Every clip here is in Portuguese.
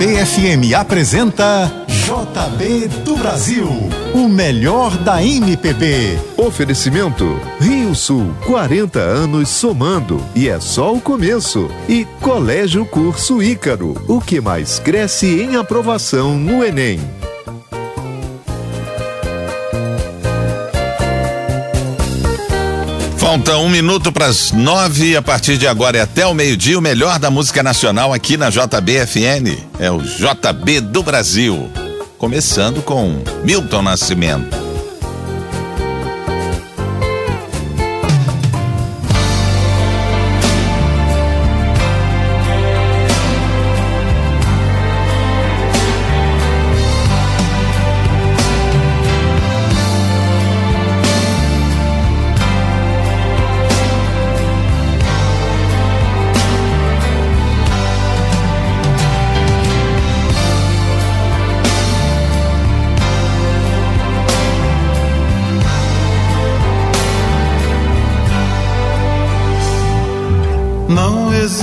JBFM apresenta JB do Brasil, o melhor da MPB. Oferecimento Rio Sul, 40 anos somando e é só o começo. E Colégio Curso Ícaro, o que mais cresce em aprovação no Enem. Falta um minuto para as nove. A partir de agora e até o meio-dia, o melhor da música nacional aqui na JBFN. É o JB do Brasil. Começando com Milton Nascimento.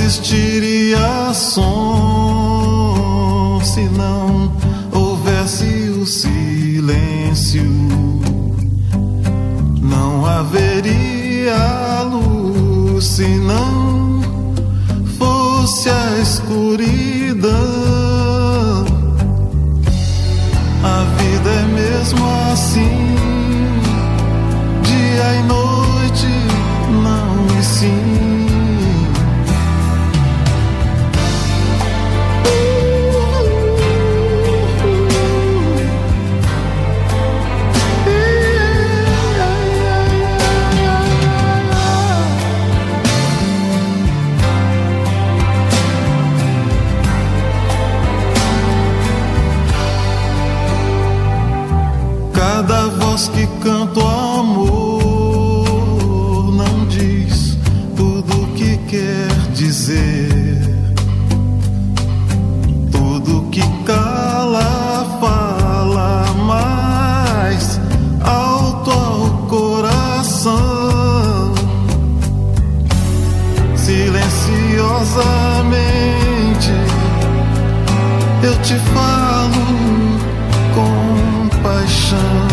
Existiria som se não houvesse o silêncio. Não haveria luz se não fosse a escuridão. A vida é mesmo assim, dia e noite, não e sim. eu te falo com paixão.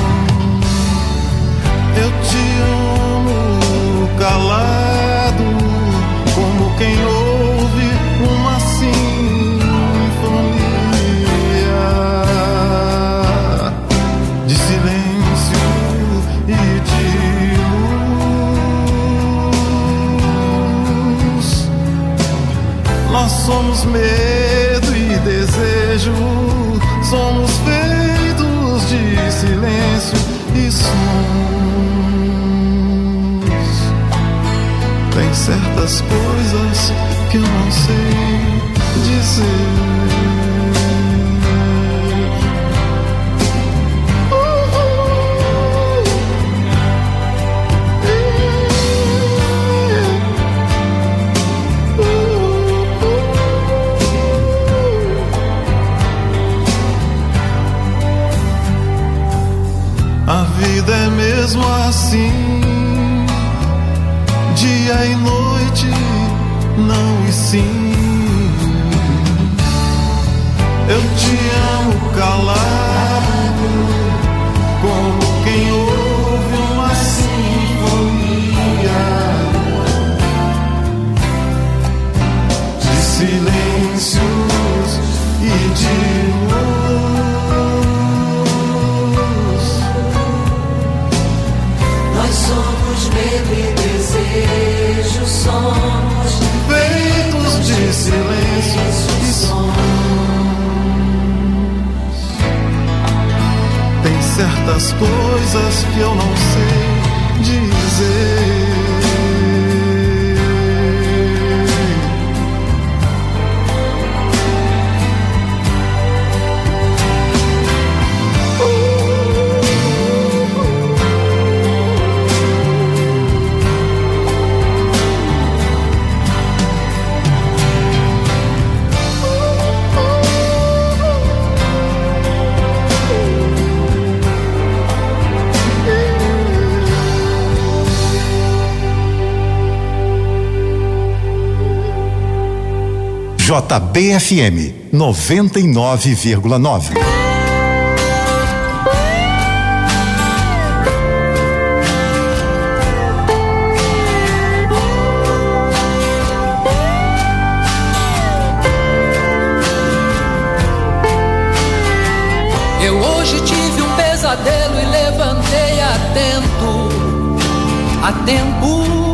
Eu te amo calado, como quem ouve uma sinfonia de silêncio e de luz. Nós somos mesmos. tantas coisas que eu não sei dizer. coisas que eu não sei dizer. JBFM 99,9. Eu hoje tive um pesadelo e levantei atento, a tempo.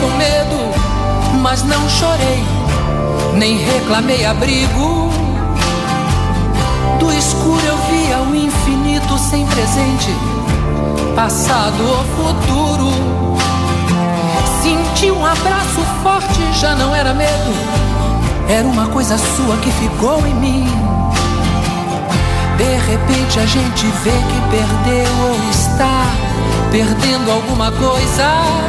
Com medo, mas não chorei, nem reclamei abrigo. Do escuro eu via o infinito sem presente, passado ou futuro. Senti um abraço forte, já não era medo, era uma coisa sua que ficou em mim. De repente a gente vê que perdeu ou está perdendo alguma coisa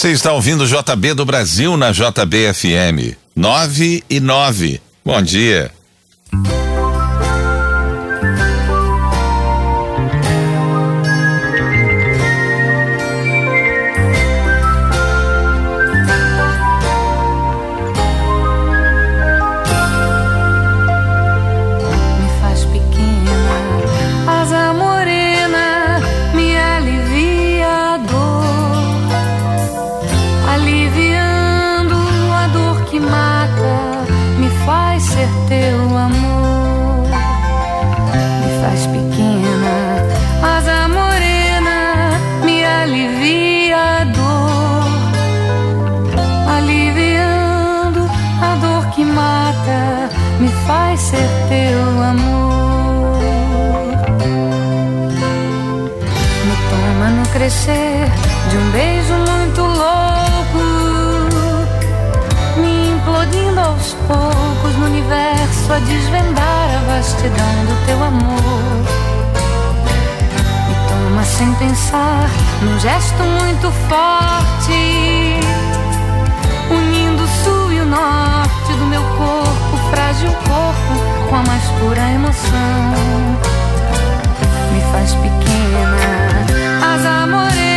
Você está ouvindo JB do Brasil na JBFM 9 e 9. Bom dia. De um beijo muito louco, me implodindo aos poucos no universo a desvendar a vastidão do teu amor. Me toma sem pensar, num gesto muito forte, unindo o sul e o norte do meu corpo, frágil corpo, com a mais pura emoção. Me faz pequena, asa morena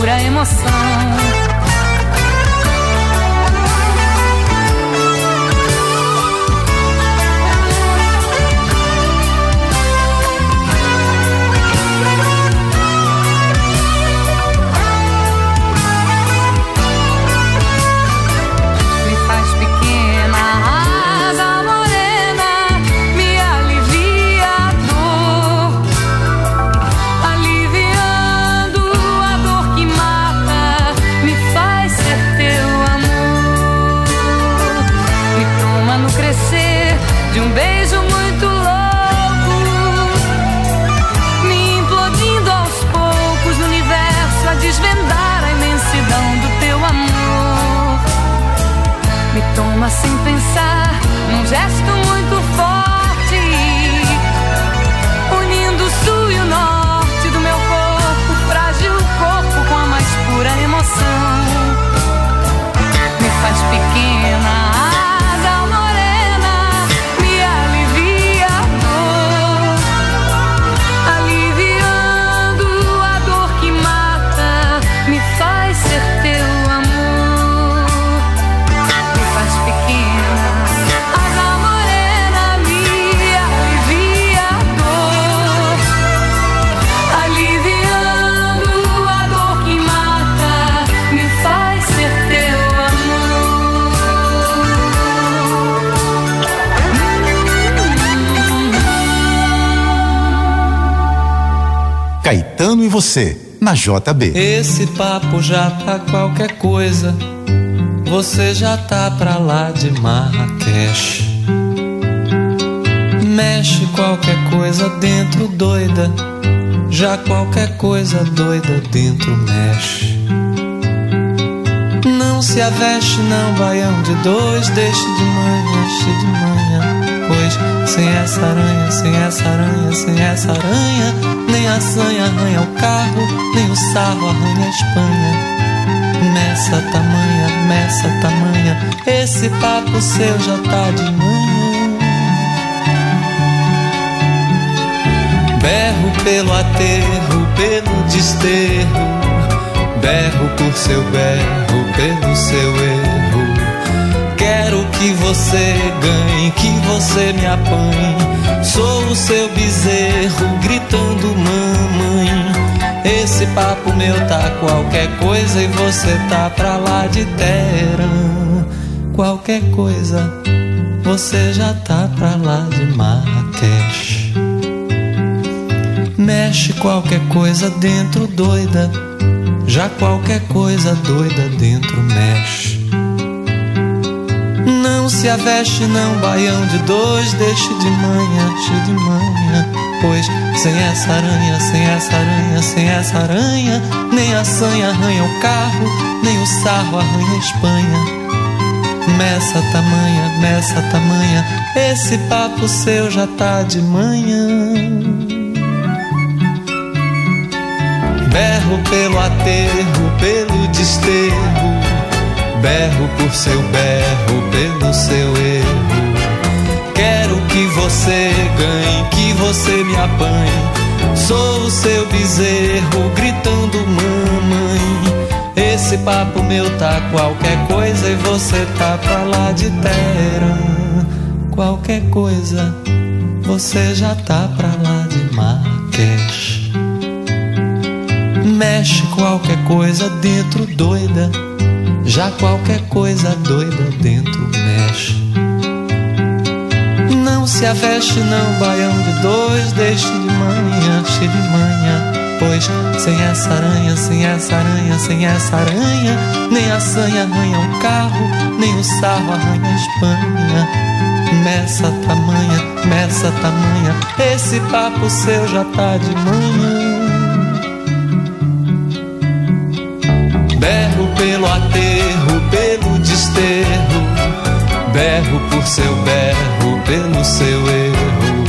pura emoção. Você, na JB. Esse papo já tá qualquer coisa. Você já tá pra lá de Marrakech. Mexe qualquer coisa dentro doida. Já qualquer coisa doida dentro mexe. Não se aveste, não, baião de dois. Deixe de manhã, deixe de manhã. Pois sem essa aranha, sem essa aranha, sem essa aranha, nem a sanha arranha o carro, nem o sarro arranha a Espanha. Nessa tamanha, nessa tamanha, esse papo seu já tá de manhã. Berro pelo aterro, pelo desterro. Berro por seu berro, pelo seu erro. Que você ganhe, que você me apanhe. Sou o seu bezerro, gritando mamãe. Esse papo meu tá qualquer coisa e você tá pra lá de Teherã. Qualquer coisa, você já tá pra lá de Marrakech. Mexe qualquer coisa dentro doida, já qualquer coisa doida dentro mexe. Não se aveste não, baião de dois, deixe de manhã, deixe de manhã. Pois sem essa aranha, sem essa aranha, sem essa aranha, nem a sanha arranha o carro, nem o sarro arranha a Espanha. Meça tamanha, meça tamanha, esse papo seu já tá de manhã. Berro pelo aterro, pelo desterro, berro por seu berro, pelo seu erro. Quero que você ganhe, que você me apanhe. Sou o seu bezerro, gritando mamãe. Esse papo meu tá qualquer coisa e você tá pra lá de terra. Qualquer coisa, você já tá pra lá de Marques. Mexe qualquer coisa dentro doida, já qualquer coisa doida dentro mexe. Não se aveste não, baião de dois, deixe de manhã, cheio de manhã. Pois sem essa aranha, sem essa aranha, sem essa aranha, nem a sanha arranha o carro, nem o sarro arranha a Espanha. Meça tamanha, meça tamanha, esse papo seu já tá de manhã. Pelo aterro, pelo desterro, berro por seu berro, pelo seu erro.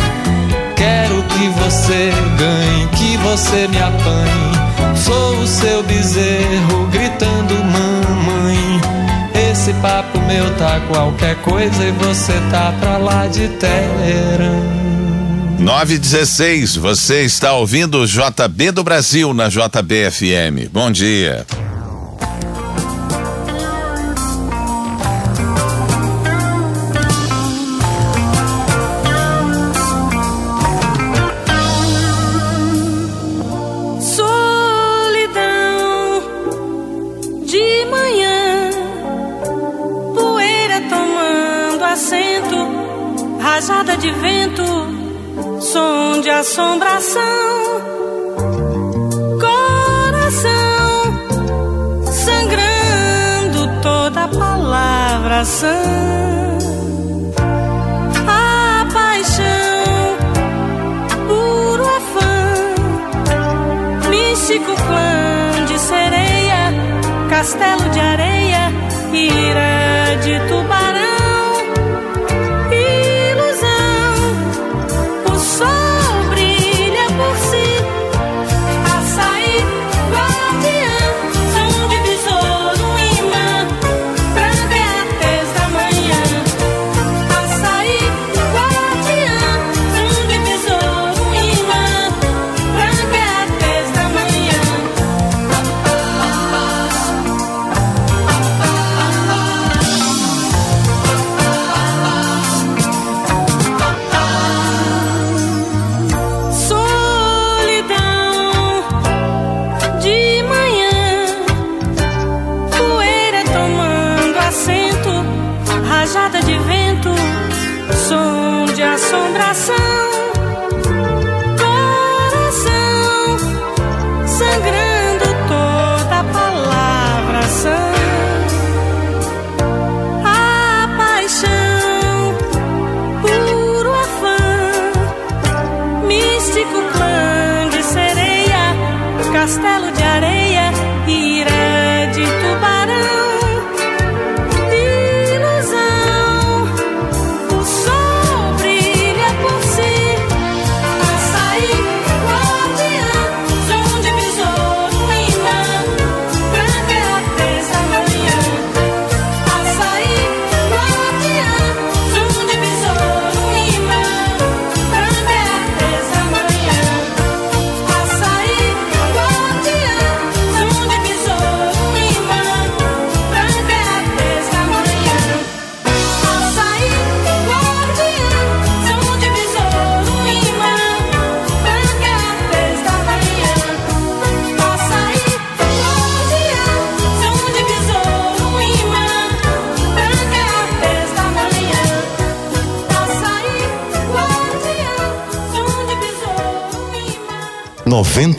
Quero que você ganhe, que você me apanhe. Sou o seu bezerro gritando mamãe. Esse papo meu tá qualquer coisa e você tá pra lá de terra. 916, você está ouvindo o JB do Brasil na JBFM. Bom dia. Assombração, coração sangrando toda palavra sã. A paixão, puro afã, místico clã de sereia, castelo de areia, ira de tubarão. corazón.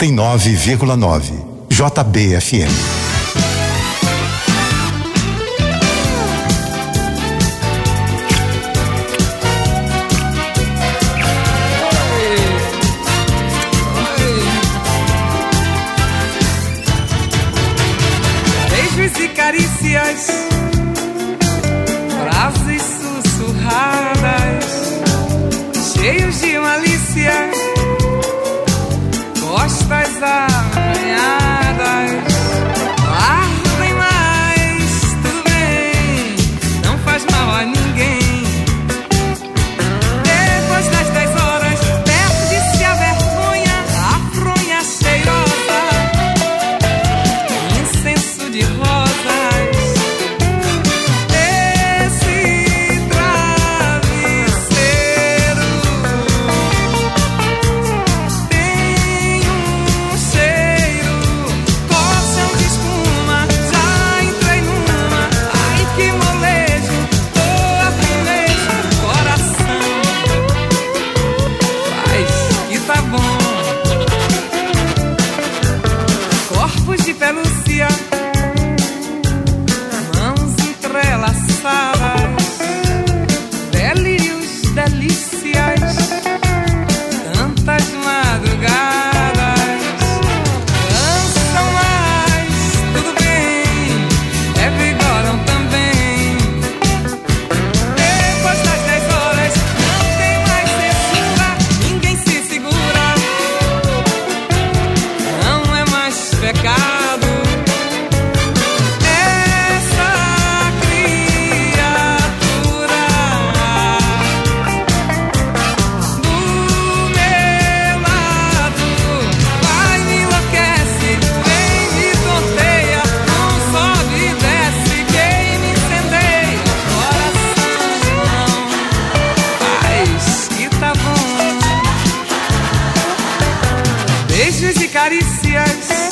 89,9. JBFM. distância, mãos entrelaçadas. beijos e carícias.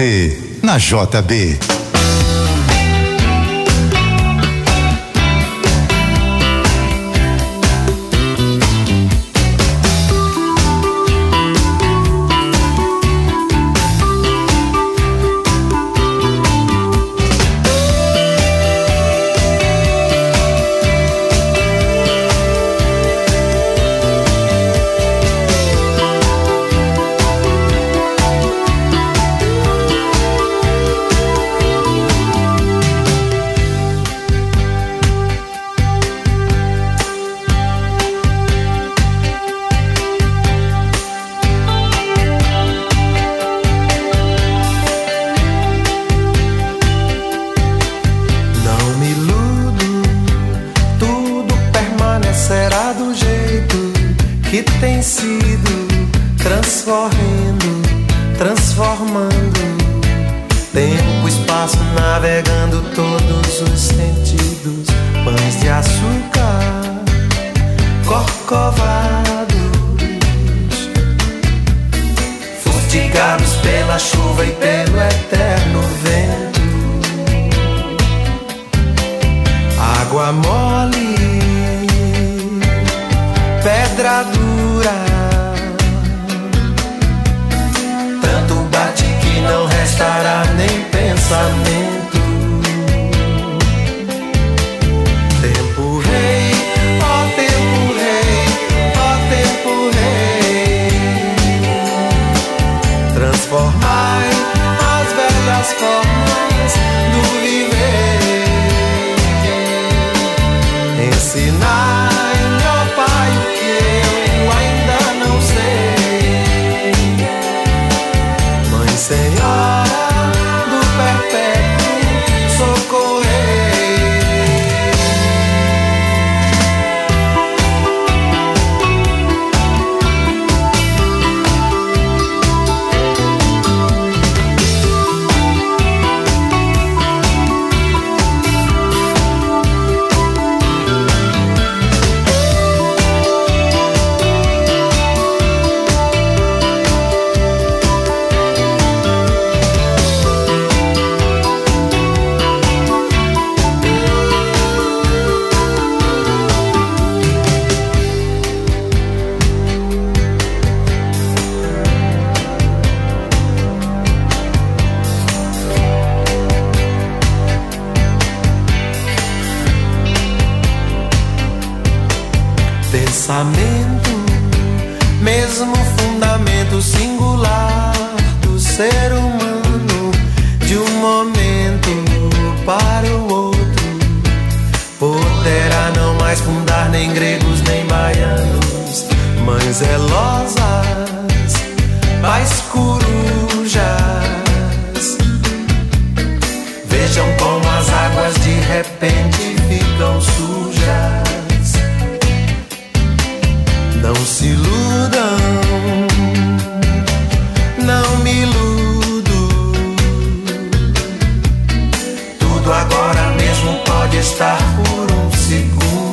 você na JB. transformando tempo, espaço, navegando todos os sentidos. Pães de açúcar, corcovados, fustigados pela chuva e pelo eterno vento. Água mole, pedra do estará nem pensamento. Pensamento, mesmo fundamento singular do ser humano, de um momento para o outro, poderá não mais fundar nem gregos nem baianos, mães zelosas, pais corujas. Vejam como as águas de repente ficam sujas. Não se iludam, não me iludo. Tudo agora mesmo pode estar por um segundo.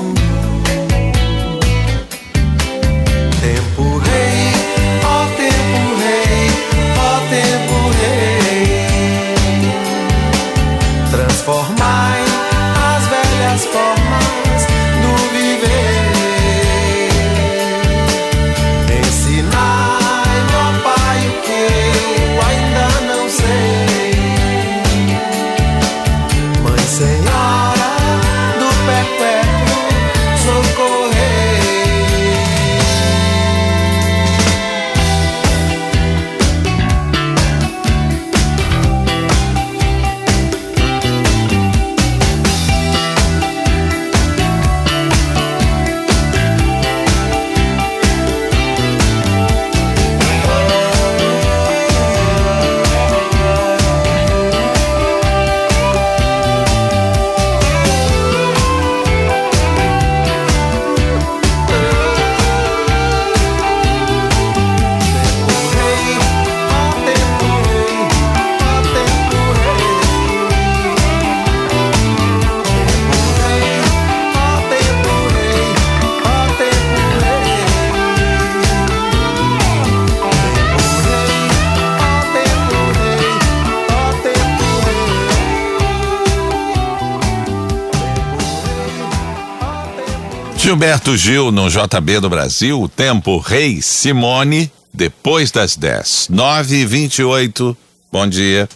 Gilberto Gil no JB do Brasil, o tempo Rei Simone, depois das 10. 9 e 28 Bom dia.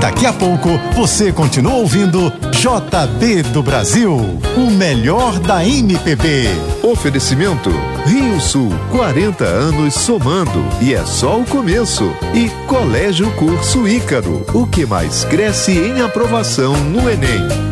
Daqui a pouco você continua ouvindo JB do Brasil, o melhor da MPB. Oferecimento Rio Sul, 40 anos somando e é só o começo. E Colégio Curso Ícaro, o que mais cresce em aprovação no Enem.